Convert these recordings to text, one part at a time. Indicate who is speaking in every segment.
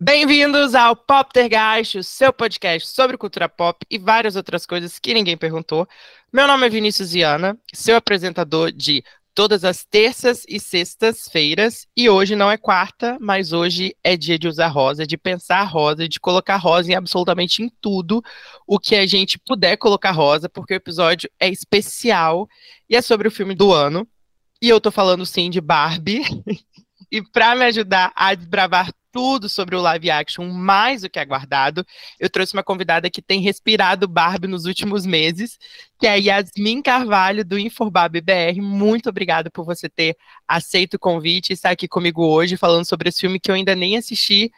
Speaker 1: Bem-vindos ao Poptergeist, o seu podcast sobre cultura pop e várias outras coisas que ninguém perguntou. Meu nome é Vinícius Viana, seu apresentador de todas as terças e sextas-feiras. E hoje não é quarta, mas hoje é dia de usar rosa, de pensar rosa, de colocar rosa em absolutamente em tudo o que a gente puder colocar rosa, porque o episódio é especial e é sobre o filme do ano. E eu tô falando sim de Barbie. e para me ajudar a desbravar tudo sobre o live action mais do que aguardado, eu trouxe uma convidada que tem respirado Barbie nos últimos meses, que é Yasmin Carvalho, do Inforbab BR. Muito obrigada por você ter aceito o convite e estar aqui comigo hoje, falando sobre esse filme que eu ainda nem assisti,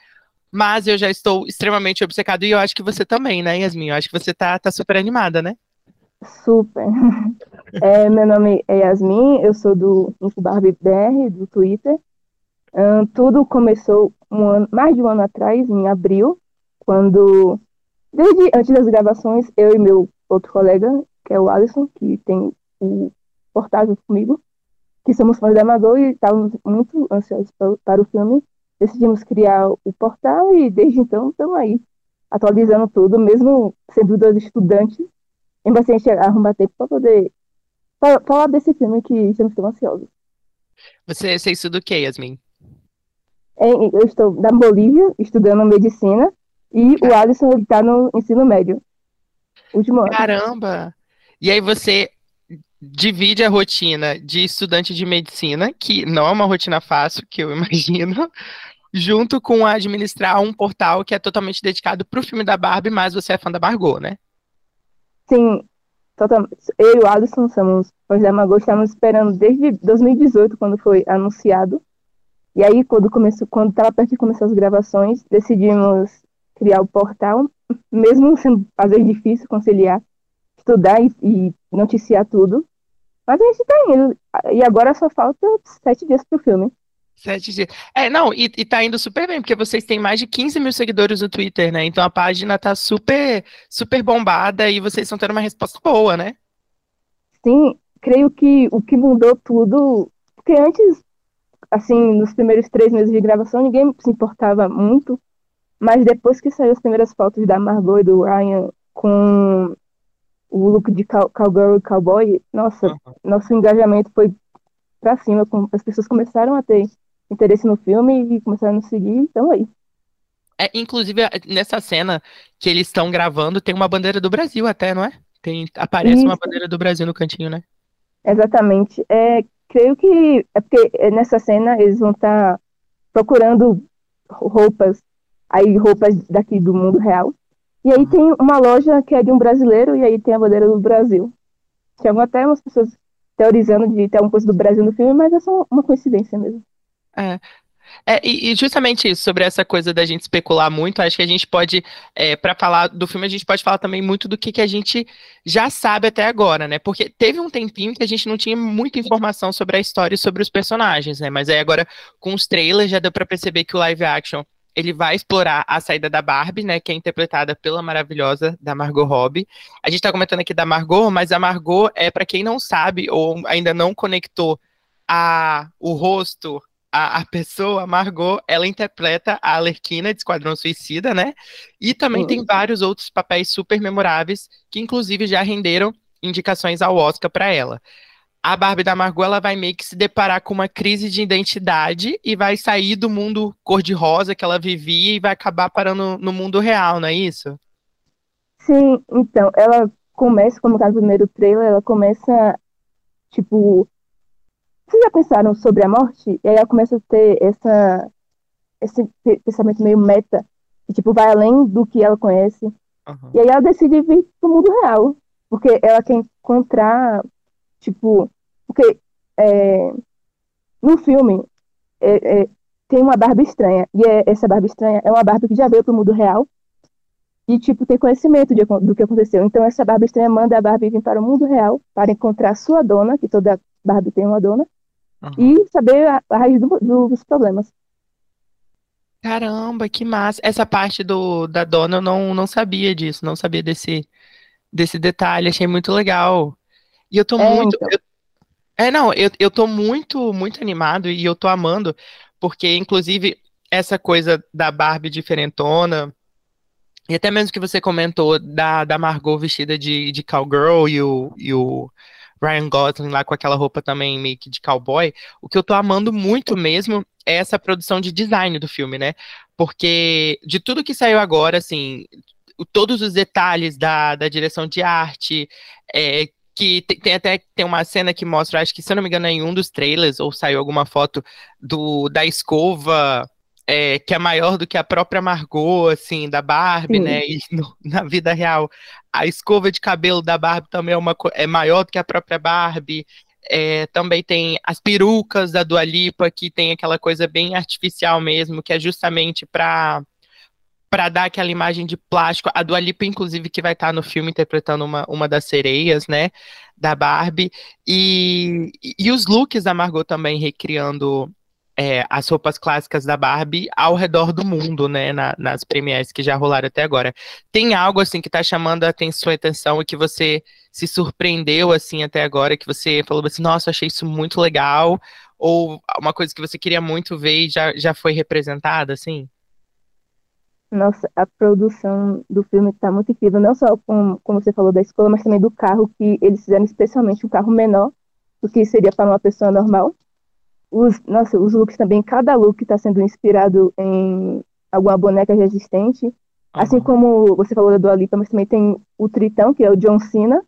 Speaker 1: mas eu já estou extremamente obcecado, e eu acho que você também, né, Yasmin? Eu acho que você tá, tá super animada, né?
Speaker 2: Super. É, meu nome é Yasmin, eu sou do Infobarb BR, do Twitter. Tudo começou um ano, mais de um ano atrás, em abril, quando, desde antes das gravações, eu e meu outro colega, que é o Alisson, que tem o portátil comigo, que somos fãs da Amador e estávamos muito ansiosos para, para o filme, decidimos criar o portal e desde então estamos aí, atualizando tudo, mesmo sendo dois estudantes, em bastante arrumar tempo para poder falar desse filme que estamos tão ansiosos.
Speaker 1: Você, você estuda o que, Yasmin?
Speaker 2: Eu estou na Bolívia estudando medicina e o Alisson está no ensino médio. Último ano.
Speaker 1: Caramba! E aí você divide a rotina de estudante de medicina, que não é uma rotina fácil, que eu imagino, junto com administrar um portal que é totalmente dedicado para o filme da Barbie, mas você é fã da Margot, né?
Speaker 2: Sim, totalmente. Eu e o Alisson somos fãs da Margot, estamos esperando desde 2018, quando foi anunciado. E aí, quando começou, quando estava perto de começar as gravações, decidimos criar o portal, mesmo sendo às vezes difícil conciliar estudar e, e noticiar tudo. Mas a gente está indo. E agora só falta sete dias para o filme.
Speaker 1: Sete dias. É, não, e, e tá indo super bem, porque vocês têm mais de 15 mil seguidores no Twitter, né? Então a página tá super, super bombada e vocês estão tendo uma resposta boa, né?
Speaker 2: Sim, creio que o que mudou tudo. Porque antes assim, nos primeiros três meses de gravação, ninguém se importava muito. Mas depois que saiu as primeiras fotos da Margot e do Ryan com o look de cow cowgirl e cowboy, nossa, uhum. nosso engajamento foi pra cima. As pessoas começaram a ter interesse no filme e começaram a nos seguir, então aí.
Speaker 1: É, inclusive, nessa cena que eles estão gravando, tem uma bandeira do Brasil até, não é? Tem, aparece Isso. uma bandeira do Brasil no cantinho, né?
Speaker 2: Exatamente. É, creio que é porque nessa cena eles vão estar tá procurando roupas, aí roupas daqui do mundo real. E aí tem uma loja que é de um brasileiro e aí tem a bandeira do Brasil. Tinha até umas pessoas teorizando de ter alguma coisa do Brasil no filme, mas é só uma coincidência mesmo.
Speaker 1: É, é, e, justamente isso, sobre essa coisa da gente especular muito, acho que a gente pode, é, para falar do filme, a gente pode falar também muito do que, que a gente já sabe até agora, né? Porque teve um tempinho que a gente não tinha muita informação sobre a história e sobre os personagens, né? Mas aí agora, com os trailers, já deu para perceber que o live action ele vai explorar a saída da Barbie, né, que é interpretada pela maravilhosa da Margot Robbie. A gente tá comentando aqui da Margot, mas a Margot é para quem não sabe ou ainda não conectou a o rosto a, a pessoa, Margot, ela interpreta a Alerquina de Esquadrão Suicida, né? E também uhum. tem vários outros papéis super memoráveis que, inclusive, já renderam indicações ao Oscar para ela. A Barbie da Margot ela vai meio que se deparar com uma crise de identidade e vai sair do mundo cor-de-rosa que ela vivia e vai acabar parando no mundo real, não é isso?
Speaker 2: Sim, então, ela começa, como tá no primeiro trailer, ela começa, tipo, vocês já pensaram sobre a morte? E aí ela começa a ter essa, esse pensamento meio meta, que tipo, vai além do que ela conhece. Uhum. E aí ela decide vir pro mundo real. Porque ela quer encontrar, tipo, porque é, no filme é, é, tem uma barba estranha. E é, essa barba estranha é uma barba que já veio pro mundo real. E, tipo, tem conhecimento de, do que aconteceu. Então, essa barba estranha manda a Barbie vir para o mundo real para encontrar sua dona, que toda Barbie tem uma dona, uhum. e saber a, a raiz do, do, dos problemas.
Speaker 1: Caramba, que massa. Essa parte do, da dona eu não, não sabia disso, não sabia desse, desse detalhe, achei muito legal. E eu tô é, muito. Então. Eu, é, não, eu, eu tô muito, muito animado e eu tô amando, porque, inclusive, essa coisa da Barbie diferentona, e até mesmo que você comentou da, da Margot vestida de, de cowgirl e o, e o Ryan Gosling lá com aquela roupa também meio que de cowboy, o que eu tô amando muito mesmo é essa produção de design do filme, né? Porque de tudo que saiu agora, assim, todos os detalhes da, da direção de arte, é, que tem, tem, até tem uma cena que mostra, acho que se eu não me engano é em um dos trailers, ou saiu alguma foto do, da escova é, que é maior do que a própria Margot, assim, da Barbie, Sim. né? E no, na vida real, a escova de cabelo da Barbie também é, uma, é maior do que a própria Barbie. É, também tem as perucas da Dua Lipa, que tem aquela coisa bem artificial mesmo, que é justamente para para dar aquela imagem de plástico. A Dua Lipa, inclusive, que vai estar no filme interpretando uma, uma das sereias, né, da Barbie. E, e os looks da Margot também recriando é, as roupas clássicas da Barbie ao redor do mundo, né, na, nas premieres que já rolaram até agora. Tem algo, assim, que está chamando a sua atenção e que você se surpreendeu, assim, até agora, que você falou assim, nossa, achei isso muito legal, ou uma coisa que você queria muito ver e já, já foi representada, assim?
Speaker 2: Nossa, a produção do filme está muito incrível, não só com, como você falou da escola, mas também do carro, que eles fizeram especialmente um carro menor do que seria para uma pessoa normal. Os, nossa, os looks também, cada look está sendo inspirado em alguma boneca resistente. Uhum. Assim como você falou da Dua Lipa, mas também tem o Tritão, que é o John Cena.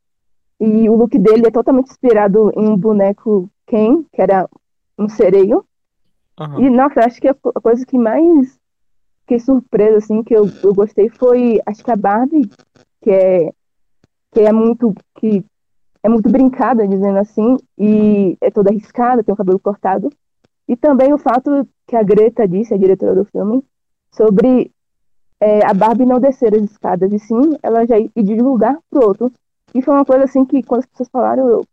Speaker 2: E o look dele é totalmente inspirado em um boneco Ken, que era um sereio. Uhum. E, nossa, acho que a coisa que mais fiquei surpresa, assim, que eu, eu gostei foi, acho que a Barbie, que é, que é muito, que é muito brincada, dizendo assim, e é toda arriscada, tem o cabelo cortado. E também o fato que a Greta disse, a diretora do filme, sobre é, a Barbie não descer as escadas, e sim ela já ir de um lugar pro outro. E foi uma coisa assim que quando as pessoas falaram, eu,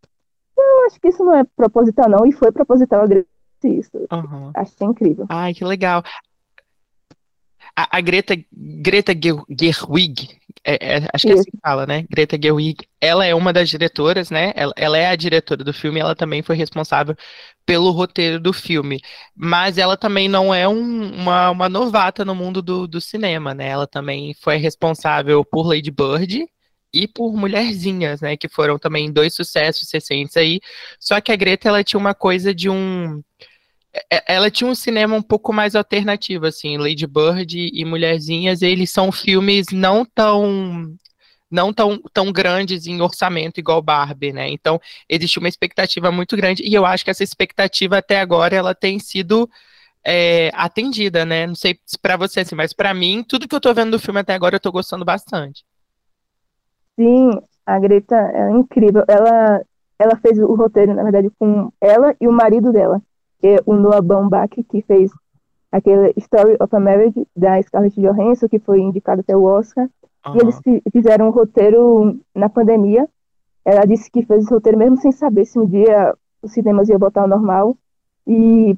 Speaker 2: eu acho que isso não é proposital não, e foi proposital a Greta isso. Uhum. Achei incrível.
Speaker 1: Ai, que legal a, a Greta, Greta Gerwig, é, é, acho que é assim que fala, né? Greta Gerwig, ela é uma das diretoras, né? Ela, ela é a diretora do filme, ela também foi responsável pelo roteiro do filme. Mas ela também não é um, uma, uma novata no mundo do, do cinema, né? Ela também foi responsável por Lady Bird, e por Mulherzinhas, né, que foram também dois sucessos recentes aí. Só que a Greta ela tinha uma coisa de um ela tinha um cinema um pouco mais alternativo, assim, Lady Bird e Mulherzinhas, eles são filmes não tão não tão, tão grandes em orçamento igual Barbie, né? Então, existe uma expectativa muito grande e eu acho que essa expectativa até agora ela tem sido é, atendida, né? Não sei se para você assim, mas para mim, tudo que eu tô vendo do filme até agora eu tô gostando bastante.
Speaker 2: Sim, a Greta é incrível. Ela ela fez o roteiro, na verdade, com ela e o marido dela é o Noah Baumbach, que fez aquele Story of a Marriage da Scarlett Johansson, que foi indicado até o Oscar. Uhum. E eles fizeram um roteiro na pandemia. Ela disse que fez esse roteiro mesmo sem saber se um dia os cinemas iam voltar ao normal. E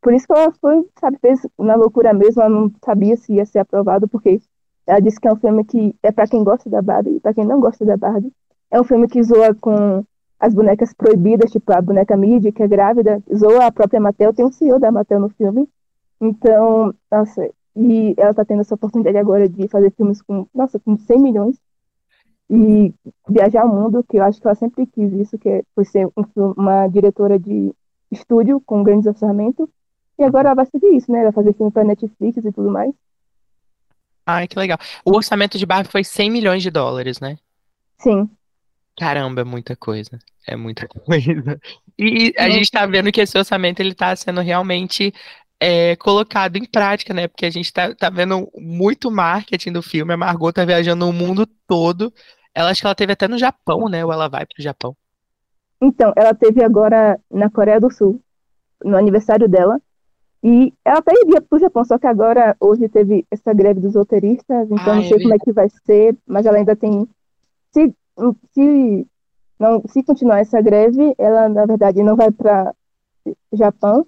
Speaker 2: por isso que ela foi, sabe, fez na loucura mesmo, ela não sabia se ia ser aprovado, porque ela disse que é um filme que é para quem gosta da Barbie e para quem não gosta da Barbie. É um filme que zoa com as bonecas proibidas, tipo a boneca Midi, que é grávida, zoa a própria Mattel, tem um CEO da Mattel no filme. Então, nossa, e ela tá tendo essa oportunidade agora de fazer filmes com, nossa, com 100 milhões e viajar ao mundo, que eu acho que ela sempre quis isso, que é por ser um, uma diretora de estúdio com grandes orçamentos. E agora ela vai seguir isso, né? Ela vai fazer filme pra Netflix e tudo mais.
Speaker 1: Ai, que legal. O orçamento de Barbie foi 100 milhões de dólares, né?
Speaker 2: Sim.
Speaker 1: Caramba, é muita coisa. É muita coisa. E a gente tá vendo que esse orçamento ele tá sendo realmente é, colocado em prática, né? Porque a gente tá, tá vendo muito marketing do filme. A Margot tá viajando o mundo todo. Ela acho que ela teve até no Japão, né? Ou ela vai pro Japão.
Speaker 2: Então, ela teve agora na Coreia do Sul, no aniversário dela. E ela até iria pro Japão, só que agora, hoje teve essa greve dos roteiristas, então ah, não sei é como é que vai ser, mas ela ainda tem. Se se, não, se continuar essa greve, ela, na verdade, não vai para Japão,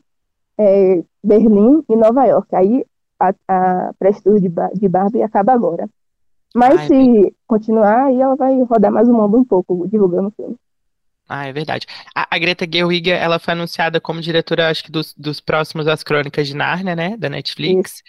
Speaker 2: é, Berlim e Nova York. Aí a, a de, de Barbie acaba agora. Mas Ai, se continuar, aí ela vai rodar mais o mundo um pouco, divulgando o filme.
Speaker 1: Ah, é verdade. A, a Greta Gerwig, ela foi anunciada como diretora, acho que dos, dos próximos As Crônicas de Nárnia, né, da Netflix. Isso.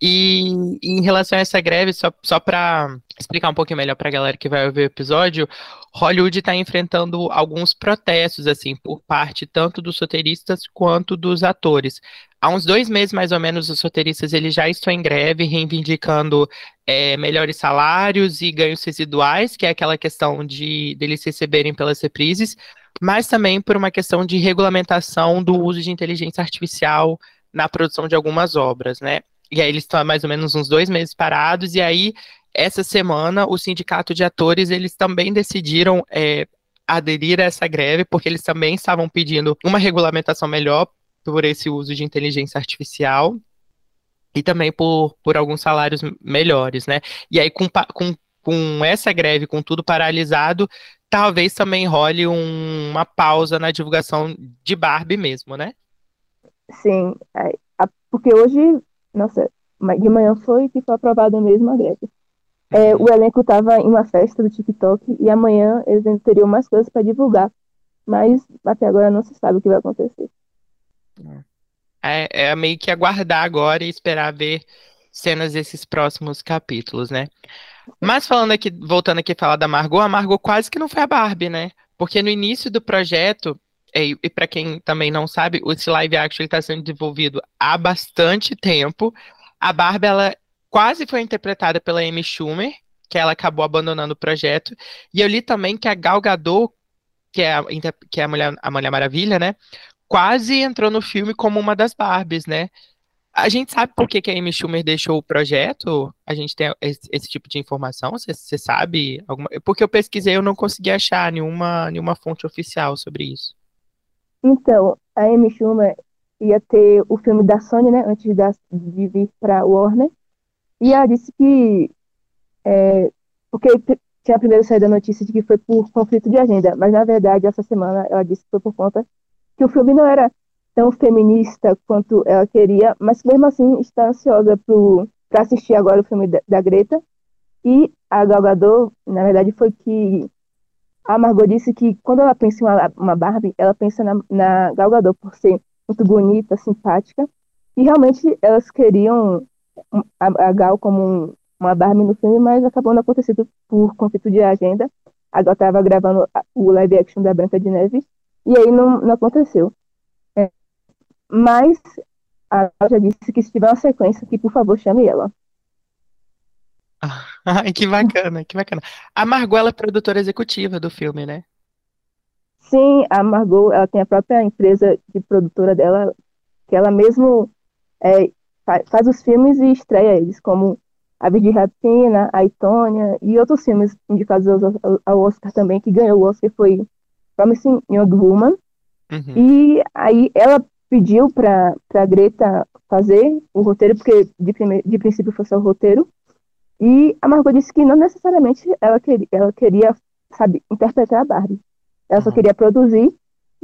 Speaker 1: E, e, em relação a essa greve, só, só para explicar um pouquinho melhor para a galera que vai ouvir o episódio, Hollywood está enfrentando alguns protestos, assim, por parte tanto dos roteiristas quanto dos atores. Há uns dois meses, mais ou menos, os roteiristas eles já estão em greve, reivindicando é, melhores salários e ganhos residuais, que é aquela questão de deles receberem pelas reprises, mas também por uma questão de regulamentação do uso de inteligência artificial na produção de algumas obras, né? E aí eles estão há mais ou menos uns dois meses parados, e aí, essa semana, o sindicato de atores, eles também decidiram é, aderir a essa greve, porque eles também estavam pedindo uma regulamentação melhor por esse uso de inteligência artificial e também por, por alguns salários melhores, né? E aí, com, com, com essa greve, com tudo paralisado, talvez também role um, uma pausa na divulgação de Barbie mesmo, né?
Speaker 2: Sim, é, porque hoje nossa, de manhã foi que foi aprovada mesmo a greve. É, uhum. o elenco estava em uma festa do TikTok e amanhã eles ainda teriam mais coisas para divulgar. Mas até agora não se sabe o que vai acontecer.
Speaker 1: É, é meio que aguardar agora e esperar ver cenas desses próximos capítulos, né? Mas falando aqui, voltando aqui a falar da Margot, a Margot quase que não foi a Barbie, né? Porque no início do projeto, e, e para quem também não sabe, esse live action está sendo desenvolvido há bastante tempo. A Barbie, ela quase foi interpretada pela Amy Schumer, que ela acabou abandonando o projeto. E eu li também que a Gal Gadot, que é a, que é a, Mulher, a Mulher Maravilha, né? Quase entrou no filme como uma das Barbies, né? A gente sabe por que, que a Amy Schumer deixou o projeto? A gente tem esse, esse tipo de informação? Você sabe? Alguma... Porque eu pesquisei, eu não consegui achar nenhuma, nenhuma fonte oficial sobre isso.
Speaker 2: Então, a Amy Schumer ia ter o filme da Sony, né, antes de vir para Warner, e ela disse que, é, porque tinha primeiro saído a notícia de que foi por conflito de agenda, mas na verdade essa semana ela disse que foi por conta que o filme não era tão feminista quanto ela queria, mas mesmo assim está ansiosa para assistir agora o filme da, da Greta, e a Gal Gadot, na verdade, foi que a Margot disse que quando ela pensa em uma, uma Barbie, ela pensa na, na Gal Gadot por ser muito bonita, simpática. E realmente elas queriam a, a Gal como um, uma Barbie no filme, mas acabou não acontecendo por conflito de agenda. A Gal estava gravando o live action da Branca de Neve e aí não, não aconteceu. É, mas a Gal já disse que se tiver uma sequência, que por favor chame ela.
Speaker 1: Ai, que bacana, que bacana. A Margot, ela é produtora executiva do filme, né?
Speaker 2: Sim, a Margot, ela tem a própria empresa de produtora dela, que ela mesmo é, faz os filmes e estreia eles, como A Virgem Rapina, A Itônia e outros filmes indicados ao Oscar também, que ganhou o Oscar, foi Promising Young Woman. Uhum. E aí ela pediu para a Greta fazer o roteiro, porque de, de princípio foi só o roteiro, e a Margot disse que não necessariamente ela queria, ela queria sabe, interpretar a Barbie. Ela só uhum. queria produzir,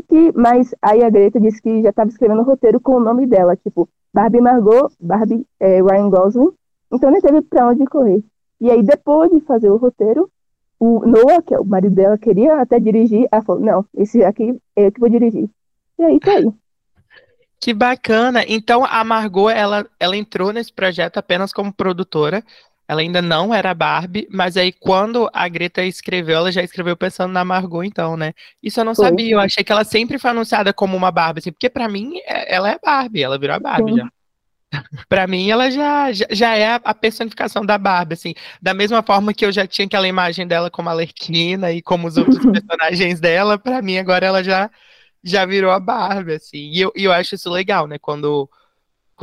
Speaker 2: que, mas aí a Greta disse que já estava escrevendo o roteiro com o nome dela, tipo, Barbie Margot, Barbie é, Ryan Gosling. Então nem teve para onde correr. E aí, depois de fazer o roteiro, o Noah, que é o marido dela, queria até dirigir. Ela falou: não, esse aqui é eu que vou dirigir. E aí tá aí.
Speaker 1: Que bacana. Então a Margot, ela, ela entrou nesse projeto apenas como produtora, ela ainda não era Barbie, mas aí quando a Greta escreveu, ela já escreveu pensando na Margot, então, né? Isso eu não foi. sabia, eu achei que ela sempre foi anunciada como uma Barbie, assim, porque para mim é, ela é Barbie, ela virou a Barbie Sim. já. Pra mim, ela já, já, é a personificação da Barbie, assim. Da mesma forma que eu já tinha aquela imagem dela como a Lerquina e como os outros personagens dela, pra mim, agora ela já, já virou a Barbie, assim. E eu, e eu acho isso legal, né? Quando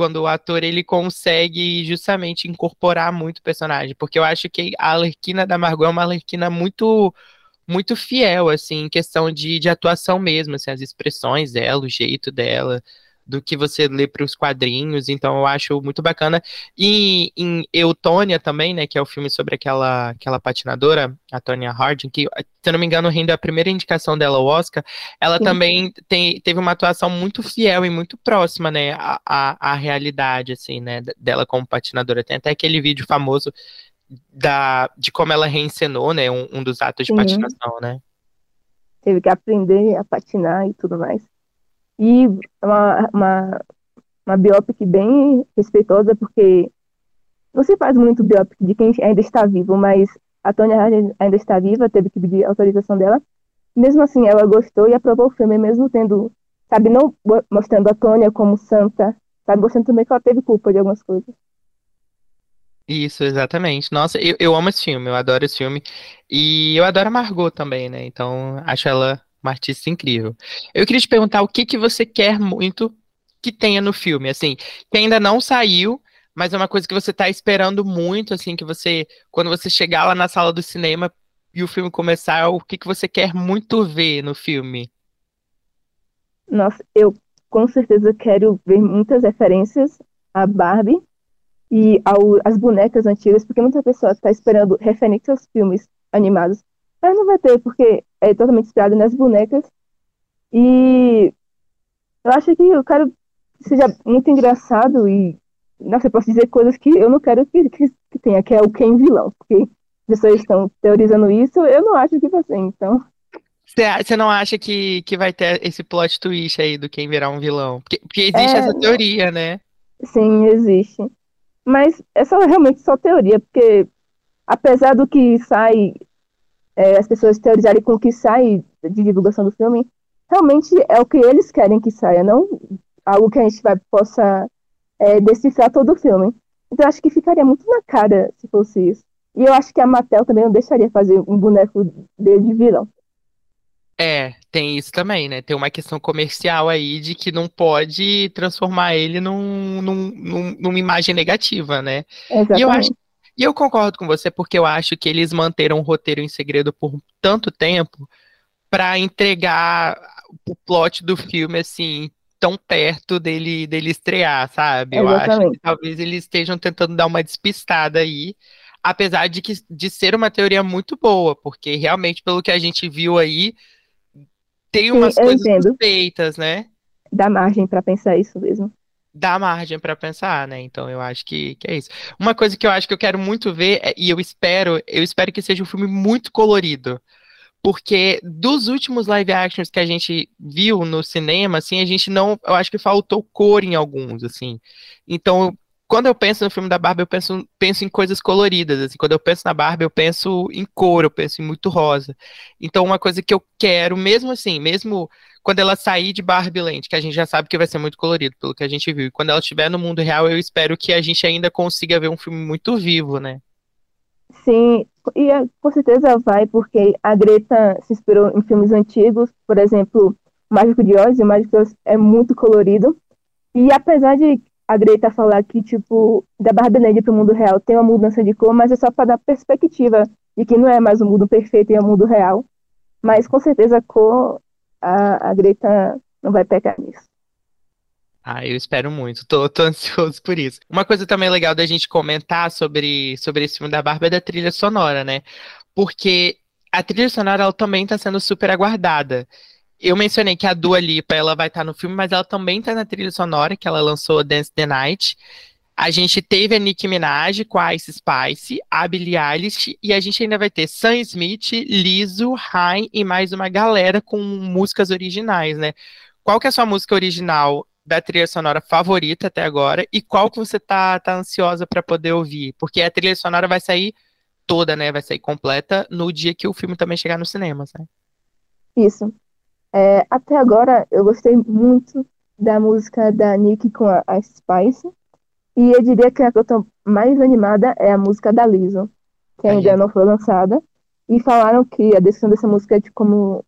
Speaker 1: quando o ator ele consegue justamente incorporar muito o personagem, porque eu acho que a Alerquina da Margot é uma Alerquina muito muito fiel, assim, em questão de, de atuação mesmo, assim, as expressões dela, o jeito dela, do que você lê para os quadrinhos, então eu acho muito bacana. E em Eutônia também, né, que é o filme sobre aquela, aquela patinadora, a Tonya Harding, que, se eu não me engano, rende a primeira indicação dela ao Oscar, ela Sim. também tem, teve uma atuação muito fiel e muito próxima, né, à, à, à realidade, assim, né, dela como patinadora. Tem até aquele vídeo famoso da, de como ela reencenou, né, um, um dos atos de Sim. patinação, né.
Speaker 2: teve que aprender a patinar e tudo mais. E uma, uma, uma biopic bem respeitosa, porque não se faz muito biopic de quem ainda está vivo, mas a Harding ainda está viva, teve que pedir autorização dela. Mesmo assim, ela gostou e aprovou o filme, mesmo tendo, sabe, não mostrando a Tônia como santa, sabe, mostrando também que ela teve culpa de algumas coisas.
Speaker 1: Isso, exatamente. Nossa, eu, eu amo esse filme, eu adoro esse filme. E eu adoro a Margot também, né? Então, acho ela uma artista incrível. Eu queria te perguntar o que que você quer muito que tenha no filme, assim, que ainda não saiu, mas é uma coisa que você está esperando muito, assim, que você, quando você chegar lá na sala do cinema e o filme começar, o que que você quer muito ver no filme?
Speaker 2: Nossa, eu com certeza quero ver muitas referências a Barbie e ao, as bonecas antigas, porque muita pessoa está esperando referências aos filmes animados. Mas não vai ter, porque é totalmente inspirado nas bonecas. E eu acho que eu quero que seja muito engraçado e, nossa, eu posso dizer coisas que eu não quero que, que, que tenha, que é o Ken vilão, porque as pessoas estão teorizando isso, eu não acho que vai ser, então...
Speaker 1: Você não acha que, que vai ter esse plot twist aí do quem virar um vilão? Porque, porque existe é, essa teoria, né?
Speaker 2: Sim, existe. Mas é só realmente só teoria, porque apesar do que sai, é, as pessoas teorizarem com o que sai de divulgação do filme, realmente é o que eles querem que saia, não algo que a gente vai, possa é, decifrar todo o filme. Então acho que ficaria muito na cara se fosse isso. E eu acho que a Mattel também não deixaria fazer um boneco dele de vilão.
Speaker 1: É, tem isso também, né? Tem uma questão comercial aí de que não pode transformar ele num, num, num, numa imagem negativa, né?
Speaker 2: Exatamente.
Speaker 1: E eu acho, e eu concordo com você porque eu acho que eles manteram o roteiro em segredo por tanto tempo para entregar o plot do filme assim tão perto dele dele estrear, sabe? Eu acho que talvez eles estejam tentando dar uma despistada aí, apesar de que de ser uma teoria muito boa, porque realmente pelo que a gente viu aí tem umas Sim, coisas entendo. suspeitas, né?
Speaker 2: Dá margem para pensar isso mesmo.
Speaker 1: Dá margem para pensar, né? Então eu acho que, que é isso. Uma coisa que eu acho que eu quero muito ver, é, e eu espero, eu espero que seja um filme muito colorido. Porque dos últimos live actions que a gente viu no cinema, assim, a gente não. Eu acho que faltou cor em alguns, assim. Então, quando eu penso no filme da Barbie, eu penso, penso em coisas coloridas. Assim. Quando eu penso na Barbie, eu penso em cor, eu penso em muito rosa. Então, uma coisa que eu quero, mesmo assim, mesmo quando ela sair de Barbie Land, que a gente já sabe que vai ser muito colorido, pelo que a gente viu, e quando ela estiver no mundo real, eu espero que a gente ainda consiga ver um filme muito vivo, né?
Speaker 2: Sim, e é, com certeza vai, porque a Greta se inspirou em filmes antigos, por exemplo, Mágico de Oz, e o Mágico de Oz é muito colorido. E apesar de a Greta falar que, tipo, da Barbenede para o mundo real tem uma mudança de cor, mas é só para dar perspectiva de que não é mais o um mundo perfeito e é o um mundo real. Mas com certeza a cor, a, a Greta não vai pecar nisso.
Speaker 1: Ah, eu espero muito, tô, tô, ansioso por isso. Uma coisa também legal da gente comentar sobre, sobre esse filme da Barbie é da trilha sonora, né? Porque a trilha sonora ela também está sendo super aguardada eu mencionei que a Dua Lipa ela vai estar tá no filme, mas ela também está na trilha sonora, que ela lançou Dance the Night. A gente teve a Nicki Minaj com a Ice Spice, a Billie Eilish, e a gente ainda vai ter Sam Smith, Lizzo, Rain e mais uma galera com músicas originais, né? Qual que é a sua música original da trilha sonora favorita até agora e qual que você tá, tá ansiosa para poder ouvir? Porque a trilha sonora vai sair toda, né? Vai sair completa no dia que o filme também chegar nos cinemas, né?
Speaker 2: Isso. É, até agora, eu gostei muito da música da Nick com a, a Spice. E eu diria que a que eu tô mais animada é a música da Lizzo, que ainda não foi lançada. E falaram que a descrição dessa música é de como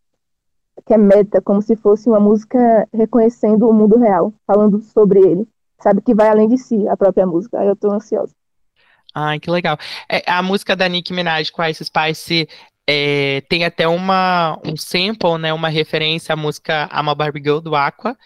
Speaker 2: que é meta, como se fosse uma música reconhecendo o mundo real, falando sobre ele. Sabe que vai além de si a própria música. Aí eu tô ansiosa.
Speaker 1: Ai, que legal. É, a música da Nicki Minaj com a Ice Spice é, tem até uma, um sample, né, uma referência à música I'm a Barbie Girl, do Aqua,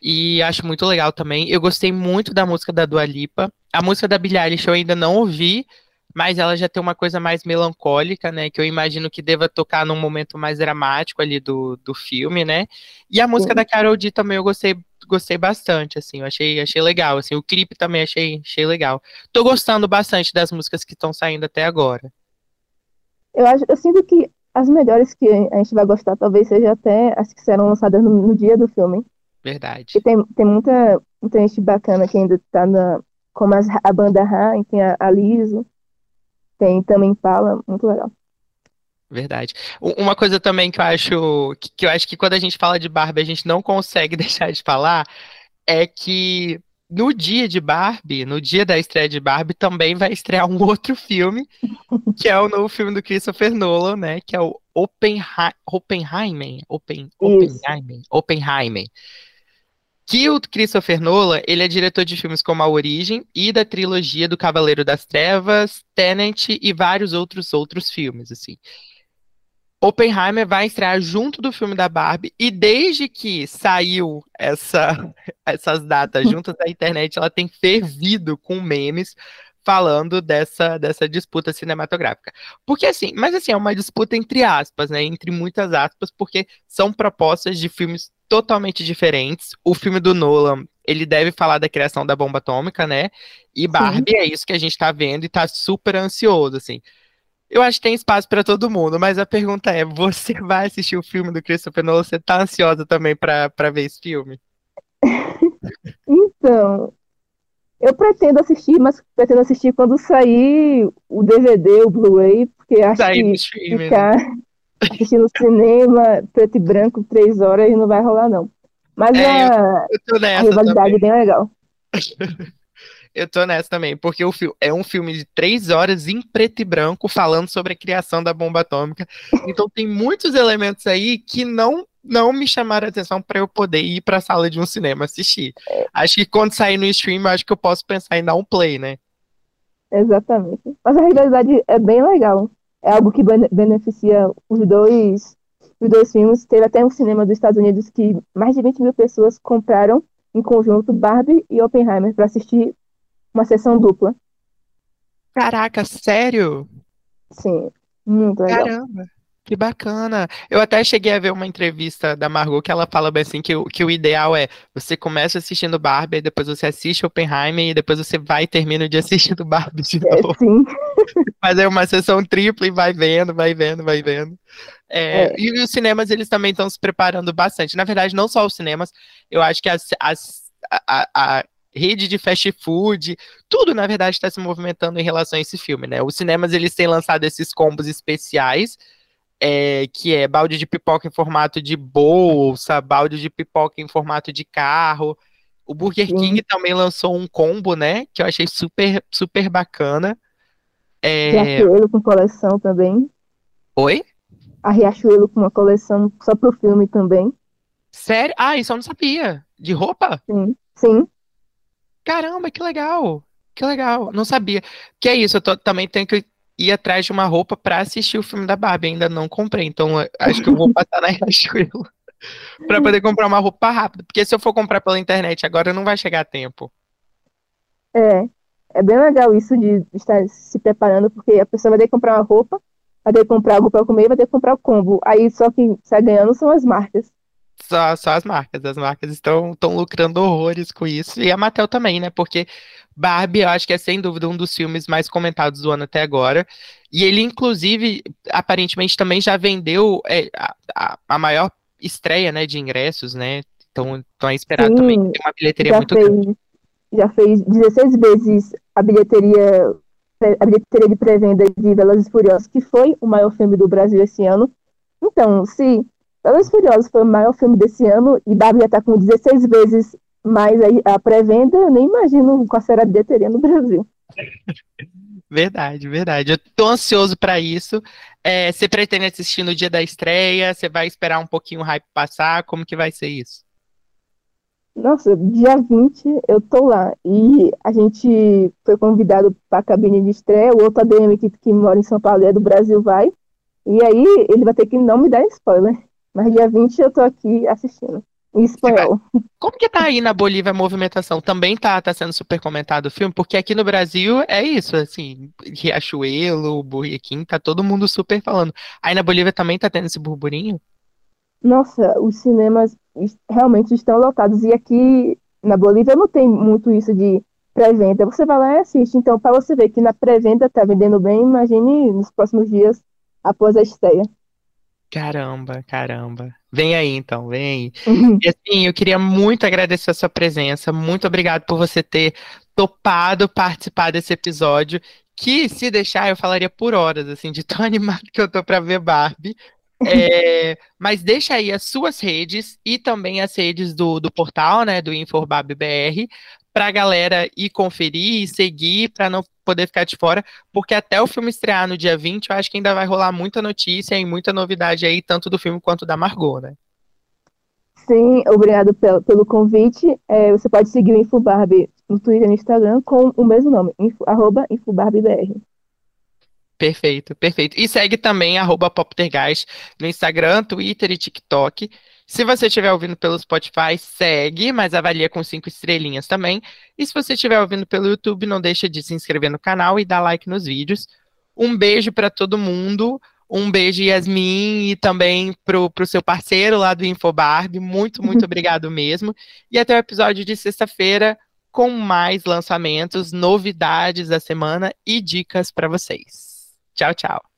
Speaker 1: e acho muito legal também. Eu gostei muito da música da Dua Lipa. A música da Billie Eilish eu ainda não ouvi, mas ela já tem uma coisa mais melancólica, né, que eu imagino que deva tocar num momento mais dramático ali do, do filme, né. E a música Sim. da Carol D também eu gostei gostei bastante, assim, eu achei, achei legal, assim, o clipe também achei, achei legal. Tô gostando bastante das músicas que estão saindo até agora.
Speaker 2: Eu, acho, eu sinto que as melhores que a gente vai gostar, talvez seja até as que serão lançadas no, no dia do filme.
Speaker 1: Verdade.
Speaker 2: E tem, tem muita, muita gente bacana que ainda tá na. Como as, a banda Rain, tem a, a Liso, tem também Pala, muito legal.
Speaker 1: Verdade. Uma coisa também que eu acho que, que eu acho que quando a gente fala de Barbie, a gente não consegue deixar de falar é que no dia de Barbie, no dia da estreia de Barbie, também vai estrear um outro filme, que é o novo filme do Christopher Nolan, né? Que é o Oppenheimer. Oppenheimer? Oppen, Oppenheimer? Oppenheimer. Que o Christopher Nolan, ele é diretor de filmes como A Origem e da trilogia do Cavaleiro das Trevas, Tenet e vários outros outros filmes, assim. Oppenheimer vai estrear junto do filme da Barbie, e desde que saiu essa, essas datas juntas, a internet ela tem fervido com memes falando dessa, dessa disputa cinematográfica. Porque assim, mas assim, é uma disputa entre aspas, né? Entre muitas aspas, porque são propostas de filmes totalmente diferentes. O filme do Nolan, ele deve falar da criação da bomba atômica, né? E Barbie Sim. é isso que a gente tá vendo e tá super ansioso, assim. Eu acho que tem espaço para todo mundo, mas a pergunta é: você vai assistir o filme do Christopher Nolan? Você tá ansiosa também para ver esse filme?
Speaker 2: então, eu pretendo assistir, mas pretendo assistir quando sair o DVD, o Blu-ray, porque acho que stream, ficar né? assistindo cinema, preto e branco, três horas, não vai rolar, não. Mas é, a, a rivalidade também. é bem legal.
Speaker 1: Eu tô nessa também, porque o é um filme de três horas em preto e branco falando sobre a criação da bomba atômica. Então tem muitos elementos aí que não não me chamaram a atenção para eu poder ir para a sala de um cinema assistir. Acho que quando sair no stream, acho que eu posso pensar em dar um play, né?
Speaker 2: Exatamente. Mas a realidade é bem legal. É algo que beneficia os dois, os dois filmes. Teve até um cinema dos Estados Unidos que mais de 20 mil pessoas compraram em conjunto Barbie e Oppenheimer para assistir uma sessão dupla.
Speaker 1: Caraca, sério?
Speaker 2: Sim, muito legal.
Speaker 1: Caramba, que bacana. Eu até cheguei a ver uma entrevista da Margot que ela fala bem assim que, que o ideal é você começa assistindo Barbie, depois você assiste Oppenheimer e depois você vai e termina de assistir do Barbie de é, novo. É, sim. É uma sessão tripla e vai vendo, vai vendo, vai vendo. É, é. E os cinemas, eles também estão se preparando bastante. Na verdade, não só os cinemas, eu acho que as, as a, a, rede de fast food, tudo na verdade está se movimentando em relação a esse filme, né? Os cinemas eles têm lançado esses combos especiais, é, que é balde de pipoca em formato de bolsa, balde de pipoca em formato de carro. O Burger King também lançou um combo, né? Que eu achei super, super bacana.
Speaker 2: É... Riachuelo com coleção também.
Speaker 1: Oi?
Speaker 2: A Riachuelo com uma coleção só pro filme também.
Speaker 1: Sério? Ah, isso eu não sabia. De roupa?
Speaker 2: Sim, sim.
Speaker 1: Caramba, que legal! Que legal, não sabia. Que é isso, eu tô, também tenho que ir atrás de uma roupa para assistir o filme da Barbie, ainda não comprei, então acho que eu vou passar na Riachuelo para poder comprar uma roupa rápida, porque se eu for comprar pela internet agora não vai chegar a tempo.
Speaker 2: É, é bem legal isso de estar se preparando, porque a pessoa vai ter que comprar uma roupa, vai ter que comprar algo para comer, vai ter que comprar o combo. Aí só que sai ganhando são as marcas
Speaker 1: só, só as marcas. As marcas estão, estão lucrando horrores com isso. E a Mattel também, né? Porque Barbie, eu acho que é sem dúvida um dos filmes mais comentados do ano até agora. E ele, inclusive, aparentemente também já vendeu é, a, a, maior estreia né, de ingressos, né? Então, estão a esperar Sim, também ter uma bilheteria muito
Speaker 2: fez,
Speaker 1: grande.
Speaker 2: Já fez 16 vezes a bilheteria, a bilheteria de pré-venda de Velozes e Furiosos, que foi o maior filme do Brasil esse ano. Então, se Velozes Furiosos foi o maior filme desse ano e Barbie já tá com 16 vezes mais a pré-venda. Eu nem imagino qual será a bilheteria no Brasil.
Speaker 1: Verdade, verdade. Eu tô ansioso para isso. É, você pretende assistir no dia da estreia? Você vai esperar um pouquinho o hype passar? Como que vai ser isso?
Speaker 2: Nossa, dia 20 eu tô lá. E a gente foi convidado para a cabine de estreia. O outro ADM que, que mora em São Paulo é do Brasil vai. E aí ele vai ter que não me dar spoiler. Mas dia 20 eu tô aqui assistindo. Em espanhol.
Speaker 1: Como que tá aí na Bolívia a movimentação? Também tá, tá sendo super comentado o filme? Porque aqui no Brasil é isso, assim, Riachuelo, Burriquim, tá todo mundo super falando. Aí na Bolívia também tá tendo esse burburinho?
Speaker 2: Nossa, os cinemas realmente estão lotados. E aqui na Bolívia não tem muito isso de pré-venda. Você vai lá e assiste. Então, para você ver que na pré-venda tá vendendo bem, imagine nos próximos dias após a estreia.
Speaker 1: Caramba, caramba. Vem aí, então, vem aí. Uhum. E assim, eu queria muito agradecer a sua presença. Muito obrigado por você ter topado participar desse episódio. Que, se deixar, eu falaria por horas, assim, de tão animado que eu tô para ver Barbie. É, mas deixa aí as suas redes e também as redes do, do portal, né, do Inforbab BR, para a galera ir conferir e seguir, para não poder ficar de fora, porque até o filme estrear no dia 20, eu acho que ainda vai rolar muita notícia e muita novidade aí, tanto do filme quanto da Margot, né?
Speaker 2: Sim, obrigado pelo, pelo convite. É, você pode seguir o Infobarb no Twitter e no Instagram com o mesmo nome, info, arroba InfoBarbBR.
Speaker 1: Perfeito, perfeito. E segue também arroba Poptergeist no Instagram, Twitter e TikTok. Se você estiver ouvindo pelo Spotify, segue, mas avalia com cinco estrelinhas também. E se você estiver ouvindo pelo YouTube, não deixa de se inscrever no canal e dar like nos vídeos. Um beijo para todo mundo. Um beijo, Yasmin, e também pro, pro seu parceiro lá do Infobarb. Muito, muito obrigado mesmo. E até o episódio de sexta-feira com mais lançamentos, novidades da semana e dicas para vocês. Tchau, tchau.